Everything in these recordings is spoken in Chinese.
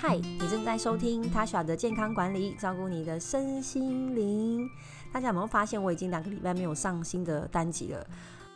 嗨，你正在收听 Tasha 的健康管理，照顾你的身心灵。大家有没有发现，我已经两个礼拜没有上新的单集了？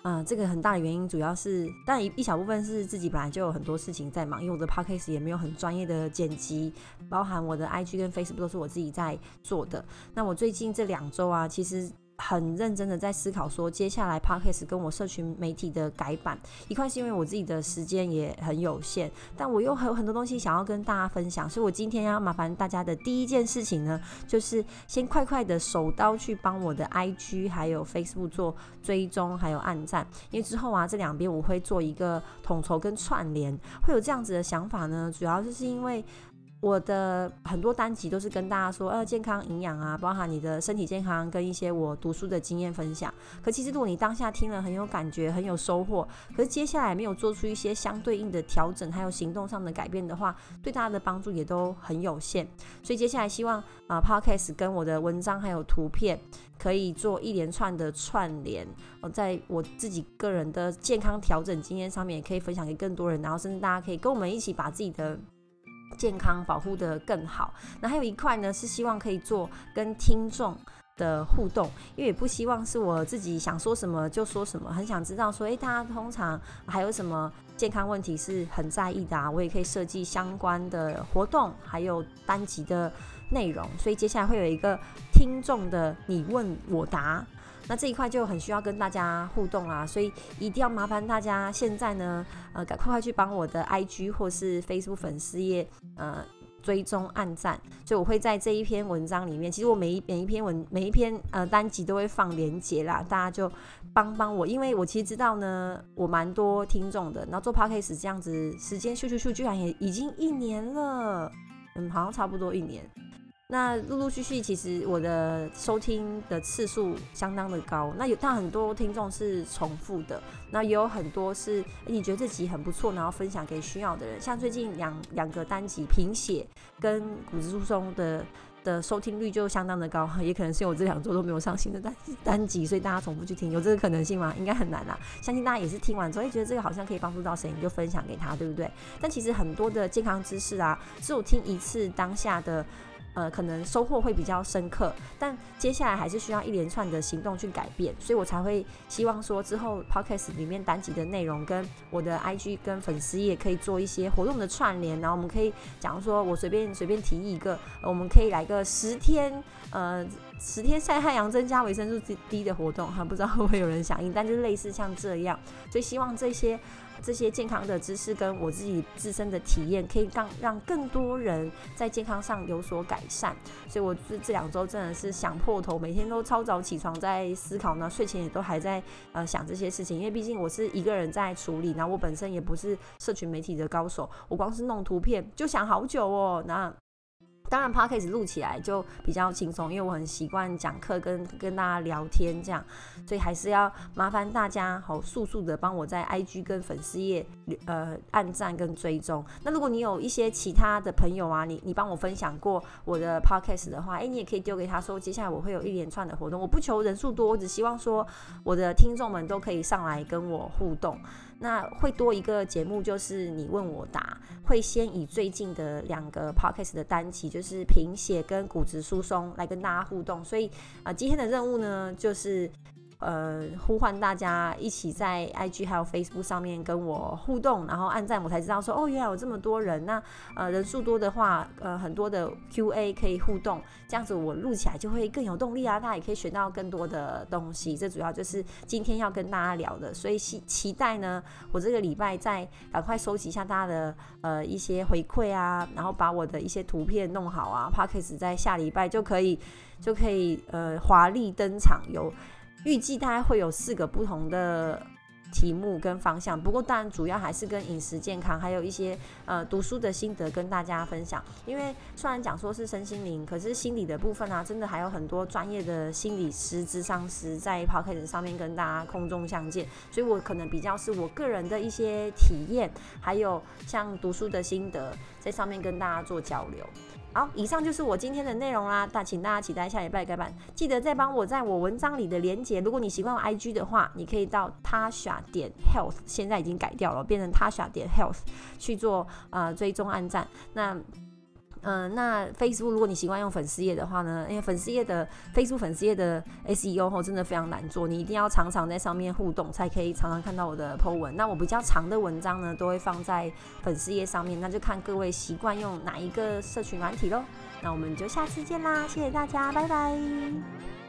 嗯，这个很大的原因主要是，当然一一小部分是自己本来就有很多事情在忙，因为我的 podcast 也没有很专业的剪辑，包含我的 IG 跟 Facebook 都是我自己在做的。那我最近这两周啊，其实。很认真的在思考，说接下来 podcast 跟我社群媒体的改版，一块是因为我自己的时间也很有限，但我又还有很多东西想要跟大家分享，所以我今天要麻烦大家的第一件事情呢，就是先快快的手刀去帮我的 IG 还有 Facebook 做追踪还有按赞，因为之后啊这两边我会做一个统筹跟串联，会有这样子的想法呢，主要就是因为。我的很多单集都是跟大家说，呃，健康营养啊，包含你的身体健康跟一些我读书的经验分享。可其实如果你当下听了很有感觉，很有收获，可是接下来没有做出一些相对应的调整，还有行动上的改变的话，对大家的帮助也都很有限。所以接下来希望啊，Podcast 跟我的文章还有图片可以做一连串的串联，我在我自己个人的健康调整经验上面也可以分享给更多人，然后甚至大家可以跟我们一起把自己的。健康保护的更好，那还有一块呢，是希望可以做跟听众的互动，因为也不希望是我自己想说什么就说什么，很想知道说，诶，大家通常还有什么健康问题是很在意的啊？我也可以设计相关的活动，还有单集的内容，所以接下来会有一个听众的你问我答。那这一块就很需要跟大家互动啦，所以一定要麻烦大家现在呢，呃，赶快快去帮我的 IG 或是 Facebook 粉丝页，呃，追踪按赞。所以我会在这一篇文章里面，其实我每一每一篇文每一篇呃单集都会放连接啦，大家就帮帮我，因为我其实知道呢，我蛮多听众的，然后做 Podcast 这样子，时间咻咻咻，居然也已经一年了，嗯，好像差不多一年。那陆陆续续，其实我的收听的次数相当的高。那有，但很多听众是重复的。那也有很多是你觉得这集很不错，然后分享给需要的人。像最近两两个单集贫血跟骨质疏松的的收听率就相当的高，也可能是我这两周都没有上新的单单集，所以大家重复去听，有这个可能性吗？应该很难啦。相信大家也是听完之后，哎，觉得这个好像可以帮助到谁，你就分享给他，对不对？但其实很多的健康知识啊，只有听一次当下的。呃，可能收获会比较深刻，但接下来还是需要一连串的行动去改变，所以我才会希望说之后 podcast 里面单集的内容跟我的 IG 跟粉丝也可以做一些活动的串联，然后我们可以，假如说我随便随便提议一个，我们可以来个十天，呃，十天晒太阳增加维生素 D 的活动，哈，不知道会不会有人响应，但就类似像这样，所以希望这些。这些健康的知识跟我自己自身的体验，可以让让更多人在健康上有所改善。所以，我这这两周真的是想破头，每天都超早起床在思考呢，睡前也都还在呃想这些事情。因为毕竟我是一个人在处理，然后我本身也不是社群媒体的高手，我光是弄图片就想好久哦。那当然 p o d c a s 录起来就比较轻松，因为我很习惯讲课跟跟大家聊天这样，所以还是要麻烦大家好速速的帮我在 IG 跟粉丝页呃按赞跟追踪。那如果你有一些其他的朋友啊，你你帮我分享过我的 Podcast 的话，哎，你也可以丢给他说，接下来我会有一连串的活动，我不求人数多，我只希望说我的听众们都可以上来跟我互动。那会多一个节目，就是你问我答，会先以最近的两个 podcast 的单集，就是贫血跟骨质疏松来跟大家互动。所以啊，今天的任务呢，就是。呃，呼唤大家一起在 IG 还有 Facebook 上面跟我互动，然后按赞，我才知道说哦，原来有这么多人。那呃，人数多的话，呃，很多的 QA 可以互动，这样子我录起来就会更有动力啊。大家也可以学到更多的东西。这主要就是今天要跟大家聊的，所以期期待呢，我这个礼拜再赶快收集一下大家的呃一些回馈啊，然后把我的一些图片弄好啊 p a c k e s 在下礼拜就可以就可以呃华丽登场有。预计大概会有四个不同的题目跟方向，不过当然主要还是跟饮食健康，还有一些呃读书的心得跟大家分享。因为虽然讲说是身心灵，可是心理的部分啊，真的还有很多专业的心理师、智商师在 p o c a s t 上面跟大家空中相见，所以我可能比较是我个人的一些体验，还有像读书的心得，在上面跟大家做交流。好，以上就是我今天的内容啦。大，请大家期待下礼拜改版。记得再帮我在我文章里的连接。如果你习惯用 IG 的话，你可以到 Tasha 点 Health，现在已经改掉了，变成 Tasha 点 Health 去做呃追踪按赞。那嗯，那 Facebook 如果你习惯用粉丝页的话呢，因为粉丝页的 Facebook 粉丝页的 SEO 后真的非常难做，你一定要常常在上面互动，才可以常常看到我的 po 文。那我比较长的文章呢，都会放在粉丝页上面，那就看各位习惯用哪一个社群软体喽。那我们就下次见啦，谢谢大家，拜拜。